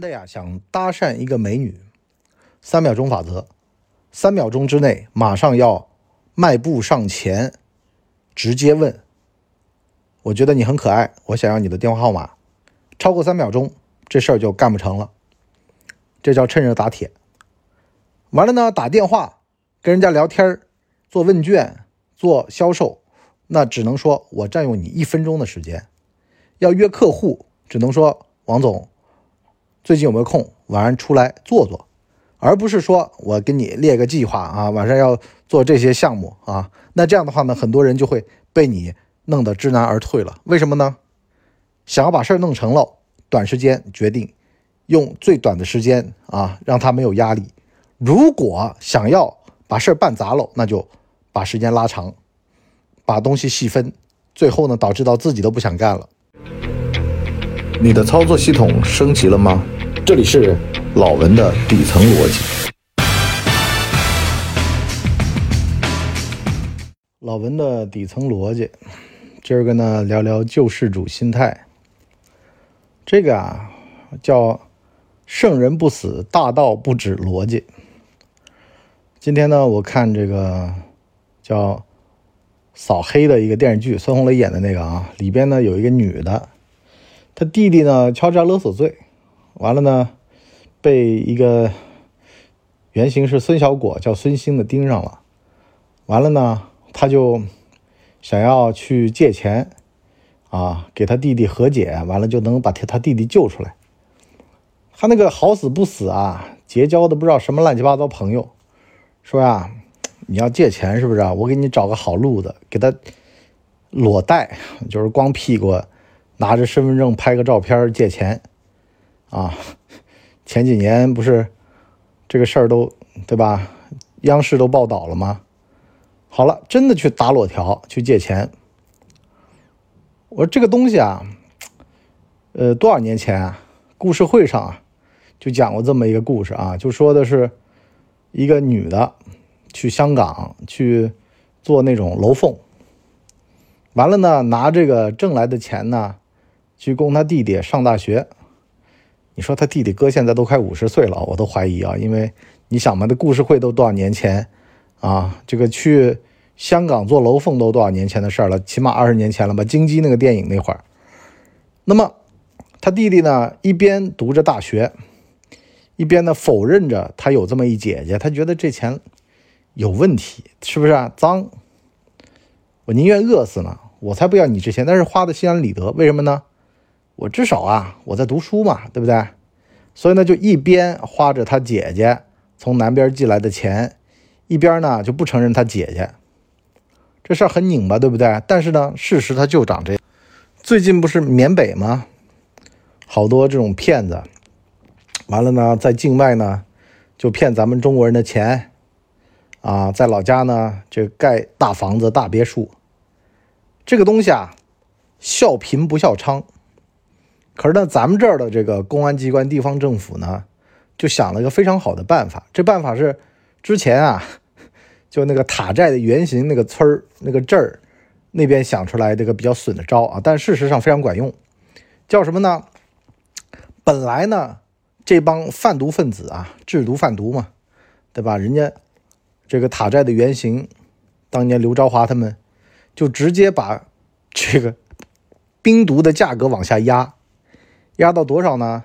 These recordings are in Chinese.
的呀，想搭讪一个美女，三秒钟法则，三秒钟之内马上要迈步上前，直接问：“我觉得你很可爱，我想要你的电话号码。”超过三秒钟，这事儿就干不成了。这叫趁热打铁。完了呢，打电话跟人家聊天做问卷、做销售，那只能说我占用你一分钟的时间。要约客户，只能说王总。最近有没有空？晚上出来坐坐，而不是说我给你列个计划啊，晚上要做这些项目啊。那这样的话呢，很多人就会被你弄得知难而退了。为什么呢？想要把事儿弄成了，短时间决定，用最短的时间啊，让他没有压力。如果想要把事儿办砸了，那就把时间拉长，把东西细分，最后呢，导致到自己都不想干了。你的操作系统升级了吗？这里是老文的底层逻辑。老文的底层逻辑，今儿个呢聊聊救世主心态。这个啊叫圣人不死，大道不止逻辑。今天呢，我看这个叫扫黑的一个电视剧，孙红雷演的那个啊，里边呢有一个女的，他弟弟呢敲诈勒索罪。完了呢，被一个原型是孙小果叫孙兴的盯上了。完了呢，他就想要去借钱，啊，给他弟弟和解，完了就能把他他弟弟救出来。他那个好死不死啊，结交的不知道什么乱七八糟朋友，说呀，你要借钱是不是啊？我给你找个好路子，给他裸贷，就是光屁股，拿着身份证拍个照片借钱。啊，前几年不是这个事儿都对吧？央视都报道了吗？好了，真的去打裸条去借钱。我说这个东西啊，呃，多少年前啊，故事会上啊就讲过这么一个故事啊，就说的是一个女的去香港去做那种楼凤，完了呢，拿这个挣来的钱呢去供他弟弟上大学。你说他弟弟哥现在都快五十岁了，我都怀疑啊，因为你想嘛，这故事会都多少年前啊？这个去香港做楼凤都多少年前的事了，起码二十年前了吧？京基那个电影那会儿。那么他弟弟呢，一边读着大学，一边呢否认着他有这么一姐姐，他觉得这钱有问题，是不是啊？脏，我宁愿饿死呢，我才不要你这钱，但是花的心安理得，为什么呢？我至少啊，我在读书嘛，对不对？所以呢，就一边花着他姐姐从南边寄来的钱，一边呢就不承认他姐姐。这事儿很拧巴，对不对？但是呢，事实它就长这样。最近不是缅北吗？好多这种骗子，完了呢，在境外呢就骗咱们中国人的钱，啊，在老家呢就盖大房子、大别墅。这个东西啊，笑贫不笑娼。可是呢，咱们这儿的这个公安机关、地方政府呢，就想了一个非常好的办法。这办法是之前啊，就那个塔寨的原型那个村儿、那个镇儿那边想出来这个比较损的招啊，但事实上非常管用。叫什么呢？本来呢，这帮贩毒分子啊，制毒贩毒嘛，对吧？人家这个塔寨的原型，当年刘朝华他们就直接把这个冰毒的价格往下压。压到多少呢？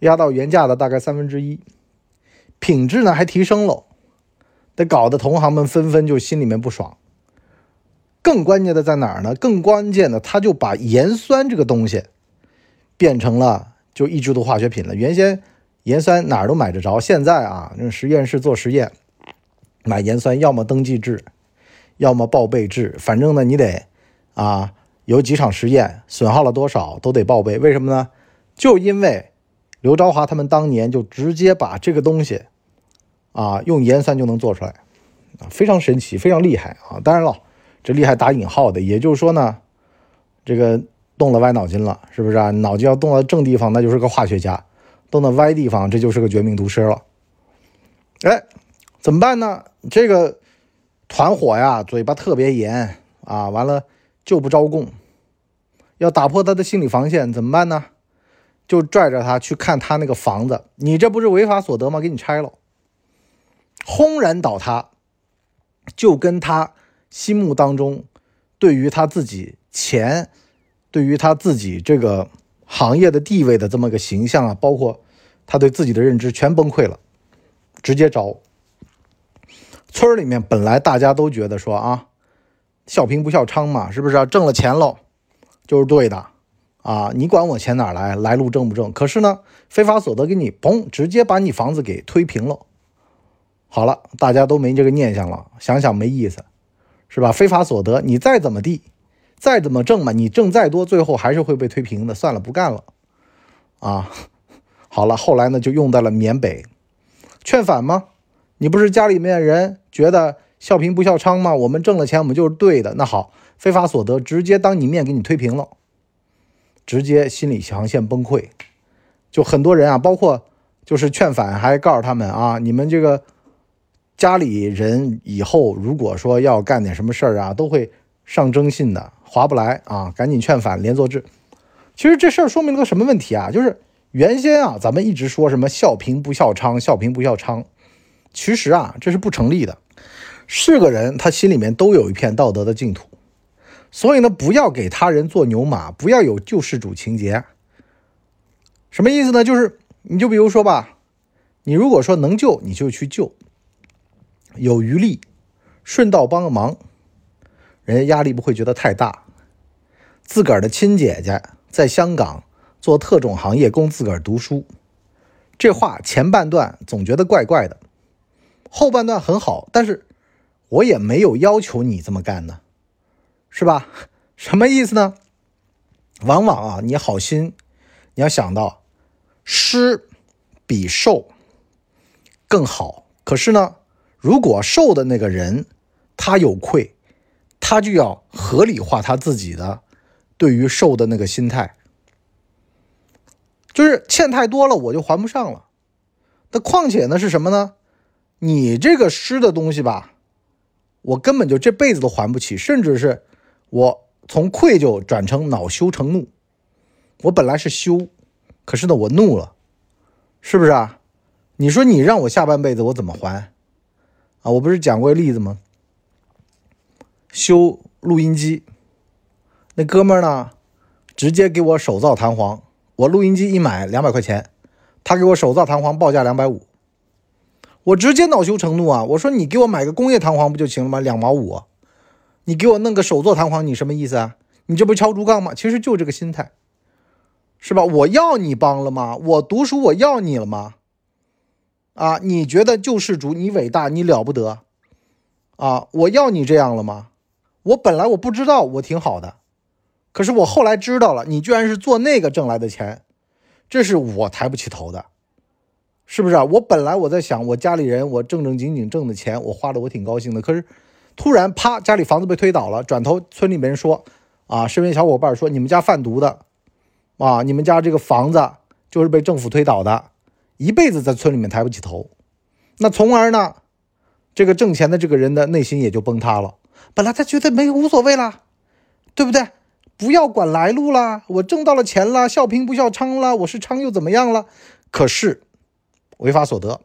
压到原价的大概三分之一，品质呢还提升了，得搞得同行们纷纷就心里面不爽。更关键的在哪儿呢？更关键的，他就把盐酸这个东西变成了就一制毒化学品了。原先盐酸哪儿都买得着，现在啊，那实验室做实验买盐酸，要么登记制，要么报备制，反正呢你得啊有几场实验，损耗了多少都得报备。为什么呢？就因为刘朝华他们当年就直接把这个东西啊用盐酸就能做出来，非常神奇，非常厉害啊！当然了，这厉害打引号的，也就是说呢，这个动了歪脑筋了，是不是啊？脑筋要动到正地方，那就是个化学家；动到歪地方，这就是个绝命毒师了。哎，怎么办呢？这个团伙呀，嘴巴特别严啊，完了就不招供，要打破他的心理防线，怎么办呢？就拽着他去看他那个房子，你这不是违法所得吗？给你拆了，轰然倒塌，就跟他心目当中对于他自己钱，对于他自己这个行业的地位的这么个形象啊，包括他对自己的认知全崩溃了，直接着。村里面本来大家都觉得说啊，笑贫不笑娼嘛，是不是啊挣了钱喽，就是对的。啊，你管我钱哪来？来路正不正？可是呢，非法所得给你嘣，直接把你房子给推平了。好了，大家都没这个念想了，想想没意思，是吧？非法所得你再怎么地，再怎么挣嘛，你挣再多，最后还是会被推平的。算了，不干了。啊，好了，后来呢，就用在了缅北，劝返吗？你不是家里面人觉得笑贫不笑娼吗？我们挣了钱，我们就是对的。那好，非法所得直接当你面给你推平了。直接心理防线崩溃，就很多人啊，包括就是劝返，还告诉他们啊，你们这个家里人以后如果说要干点什么事儿啊，都会上征信的，划不来啊，赶紧劝返，连坐制。其实这事儿说明了个什么问题啊？就是原先啊，咱们一直说什么笑贫不笑娼，笑贫不笑娼，其实啊，这是不成立的。是个人，他心里面都有一片道德的净土。所以呢，不要给他人做牛马，不要有救世主情节。什么意思呢？就是你就比如说吧，你如果说能救，你就去救，有余力，顺道帮个忙，人家压力不会觉得太大。自个儿的亲姐姐在香港做特种行业，供自个儿读书，这话前半段总觉得怪怪的，后半段很好，但是我也没有要求你这么干呢。是吧？什么意思呢？往往啊，你好心，你要想到施比受更好。可是呢，如果受的那个人他有愧，他就要合理化他自己的对于受的那个心态，就是欠太多了，我就还不上了。那况且呢，是什么呢？你这个施的东西吧，我根本就这辈子都还不起，甚至是。我从愧疚转成恼羞成怒，我本来是羞，可是呢，我怒了，是不是啊？你说你让我下半辈子我怎么还？啊，我不是讲过例子吗？修录音机，那哥们儿呢，直接给我手造弹簧，我录音机一买两百块钱，他给我手造弹簧报价两百五，我直接恼羞成怒啊！我说你给我买个工业弹簧不就行了吗？两毛五。你给我弄个手做弹簧，你什么意思啊？你这不敲竹杠吗？其实就这个心态，是吧？我要你帮了吗？我读书我要你了吗？啊，你觉得救世主你伟大你了不得啊？我要你这样了吗？我本来我不知道我挺好的，可是我后来知道了，你居然是做那个挣来的钱，这是我抬不起头的，是不是？我本来我在想，我家里人我正正经经挣的钱，我花的我挺高兴的，可是。突然，啪，家里房子被推倒了。转头，村里面人说：“啊，身边小伙伴说，你们家贩毒的，啊，你们家这个房子就是被政府推倒的，一辈子在村里面抬不起头。那从而呢，这个挣钱的这个人的内心也就崩塌了。本来他觉得没无所谓啦，对不对？不要管来路啦，我挣到了钱了，笑贫不笑娼了，我是娼又怎么样了？可是违法所得。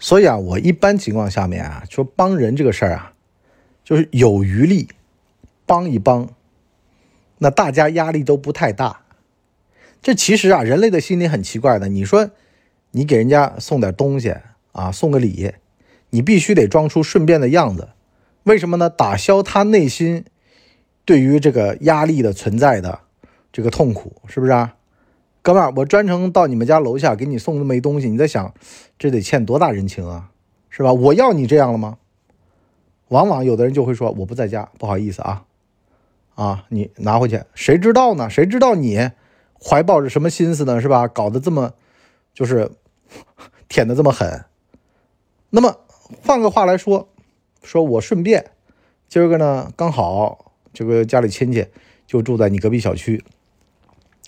所以啊，我一般情况下面啊，说帮人这个事儿啊。”就是有余力帮一帮，那大家压力都不太大。这其实啊，人类的心理很奇怪的。你说你给人家送点东西啊，送个礼，你必须得装出顺便的样子，为什么呢？打消他内心对于这个压力的存在的这个痛苦，是不是啊？哥们儿，我专程到你们家楼下给你送那么一东西，你在想这得欠多大人情啊，是吧？我要你这样了吗？往往有的人就会说：“我不在家，不好意思啊，啊，你拿回去，谁知道呢？谁知道你怀抱着什么心思呢？是吧？搞得这么，就是 舔的这么狠。那么换个话来说，说我顺便今儿个呢，刚好这个家里亲戚就住在你隔壁小区，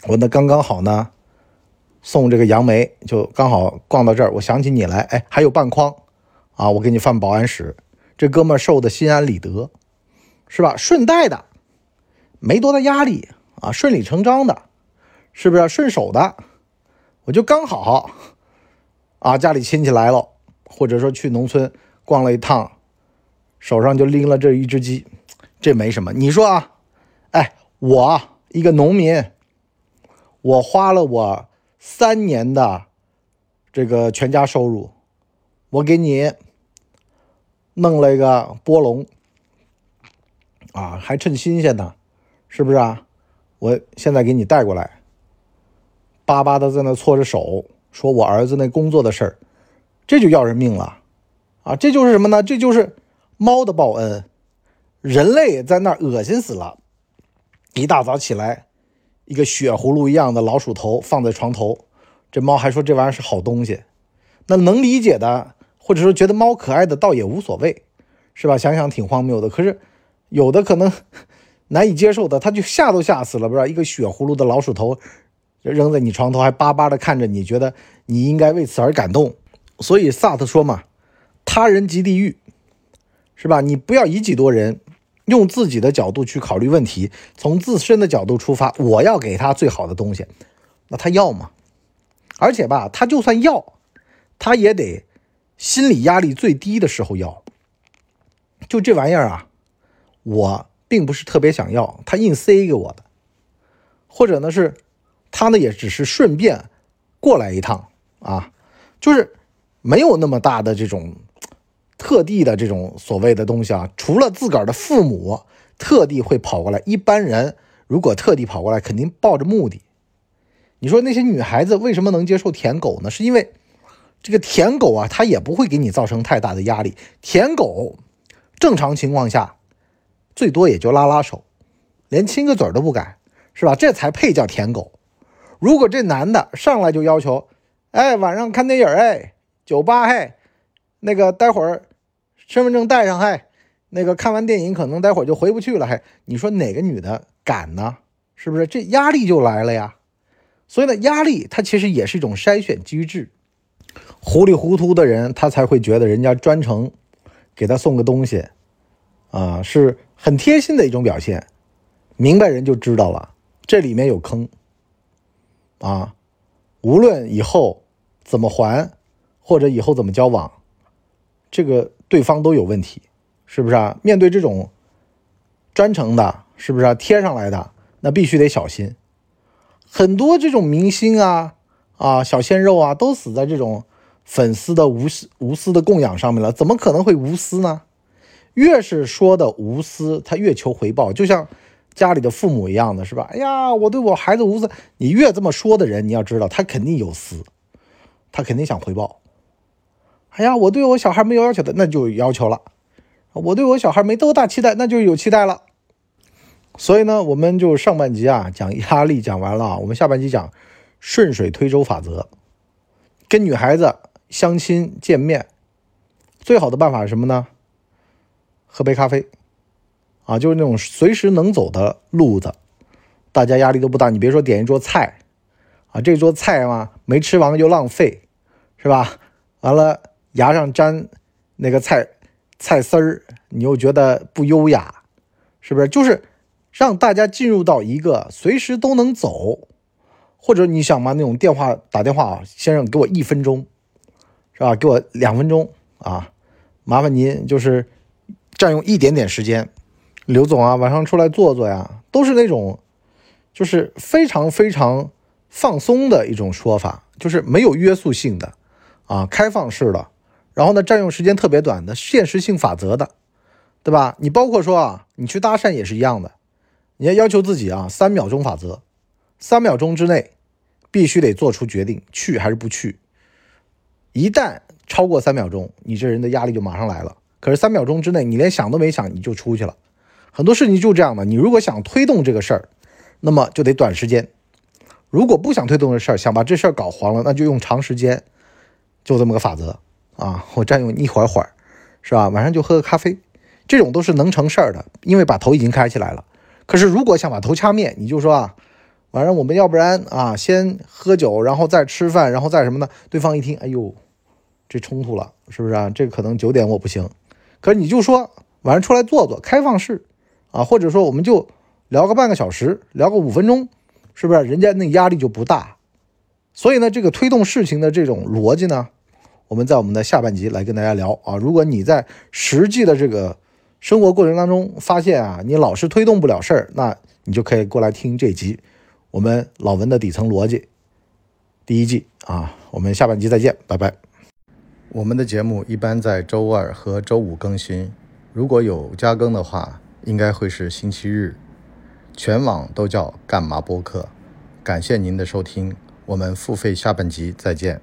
我那刚刚好呢，送这个杨梅，就刚好逛到这儿，我想起你来，哎，还有半筐啊，我给你放保安室。”这哥们儿受的心安理得，是吧？顺带的，没多大压力啊，顺理成章的，是不是顺手的？我就刚好啊，家里亲戚来了，或者说去农村逛了一趟，手上就拎了这一只鸡，这没什么。你说啊，哎，我一个农民，我花了我三年的这个全家收入，我给你弄了一个波龙，啊，还趁新鲜呢，是不是啊？我现在给你带过来。巴巴的在那搓着手，说我儿子那工作的事儿，这就要人命了，啊，这就是什么呢？这就是猫的报恩，人类在那儿恶心死了。一大早起来，一个血葫芦一样的老鼠头放在床头，这猫还说这玩意儿是好东西。那能理解的，或者说觉得猫可爱的，倒也无所谓，是吧？想想挺荒谬的。可是有的可能难以接受的，他就吓都吓死了，不是？一个血葫芦的老鼠头。扔在你床头，还巴巴的看着你，觉得你应该为此而感动。所以萨特说嘛：“他人即地狱，是吧？你不要以己度人，用自己的角度去考虑问题，从自身的角度出发，我要给他最好的东西，那他要吗？而且吧，他就算要，他也得心理压力最低的时候要。就这玩意儿啊，我并不是特别想要，他硬塞给我的，或者呢是。”他呢也只是顺便过来一趟啊，就是没有那么大的这种特地的这种所谓的东西啊。除了自个儿的父母特地会跑过来，一般人如果特地跑过来，肯定抱着目的。你说那些女孩子为什么能接受舔狗呢？是因为这个舔狗啊，它也不会给你造成太大的压力。舔狗正常情况下最多也就拉拉手，连亲个嘴都不敢，是吧？这才配叫舔狗。如果这男的上来就要求，哎，晚上看电影，哎，酒吧，嘿，那个待会儿身份证带上，嘿，那个看完电影可能待会儿就回不去了，嘿，你说哪个女的敢呢？是不是？这压力就来了呀。所以呢，压力它其实也是一种筛选机制。糊里糊涂的人，他才会觉得人家专程给他送个东西，啊，是很贴心的一种表现。明白人就知道了，这里面有坑。啊，无论以后怎么还，或者以后怎么交往，这个对方都有问题，是不是啊？面对这种专程的，是不是啊？贴上来的，那必须得小心。很多这种明星啊啊，小鲜肉啊，都死在这种粉丝的无私无私的供养上面了。怎么可能会无私呢？越是说的无私，他越求回报，就像。家里的父母一样的是吧？哎呀，我对我孩子无私。你越这么说的人，你要知道他肯定有私，他肯定想回报。哎呀，我对我小孩没有要求的，那就有要求了。我对我小孩没多大期待，那就有期待了。所以呢，我们就上半集啊讲压力讲完了，我们下半集讲顺水推舟法则。跟女孩子相亲见面，最好的办法是什么呢？喝杯咖啡。啊，就是那种随时能走的路子，大家压力都不大。你别说点一桌菜，啊，这桌菜嘛没吃完就浪费，是吧？完了牙上粘那个菜菜丝儿，你又觉得不优雅，是不是？就是让大家进入到一个随时都能走，或者你想嘛，那种电话打电话啊，先生给我一分钟，是吧？给我两分钟啊，麻烦您就是占用一点点时间。刘总啊，晚上出来坐坐呀，都是那种，就是非常非常放松的一种说法，就是没有约束性的，啊，开放式的，然后呢，占用时间特别短的，现实性法则的，对吧？你包括说啊，你去搭讪也是一样的，你要要求自己啊，三秒钟法则，三秒钟之内必须得做出决定，去还是不去。一旦超过三秒钟，你这人的压力就马上来了。可是三秒钟之内，你连想都没想，你就出去了。很多事情就这样的，你如果想推动这个事儿，那么就得短时间；如果不想推动这事儿，想把这事儿搞黄了，那就用长时间。就这么个法则啊！我占用一会儿会儿，是吧？晚上就喝个咖啡，这种都是能成事儿的，因为把头已经开起来了。可是如果想把头掐灭，你就说啊，晚上我们要不然啊，先喝酒，然后再吃饭，然后再什么呢？对方一听，哎呦，这冲突了，是不是啊？这可能九点我不行。可是你就说晚上出来坐坐，开放式。啊，或者说我们就聊个半个小时，聊个五分钟，是不是？人家那压力就不大。所以呢，这个推动事情的这种逻辑呢，我们在我们的下半集来跟大家聊啊。如果你在实际的这个生活过程当中发现啊，你老是推动不了事儿，那你就可以过来听这集我们老文的底层逻辑第一季啊。我们下半集再见，拜拜。我们的节目一般在周二和周五更新，如果有加更的话，应该会是星期日。全网都叫干嘛播客。感谢您的收听。我们付费下半集再见。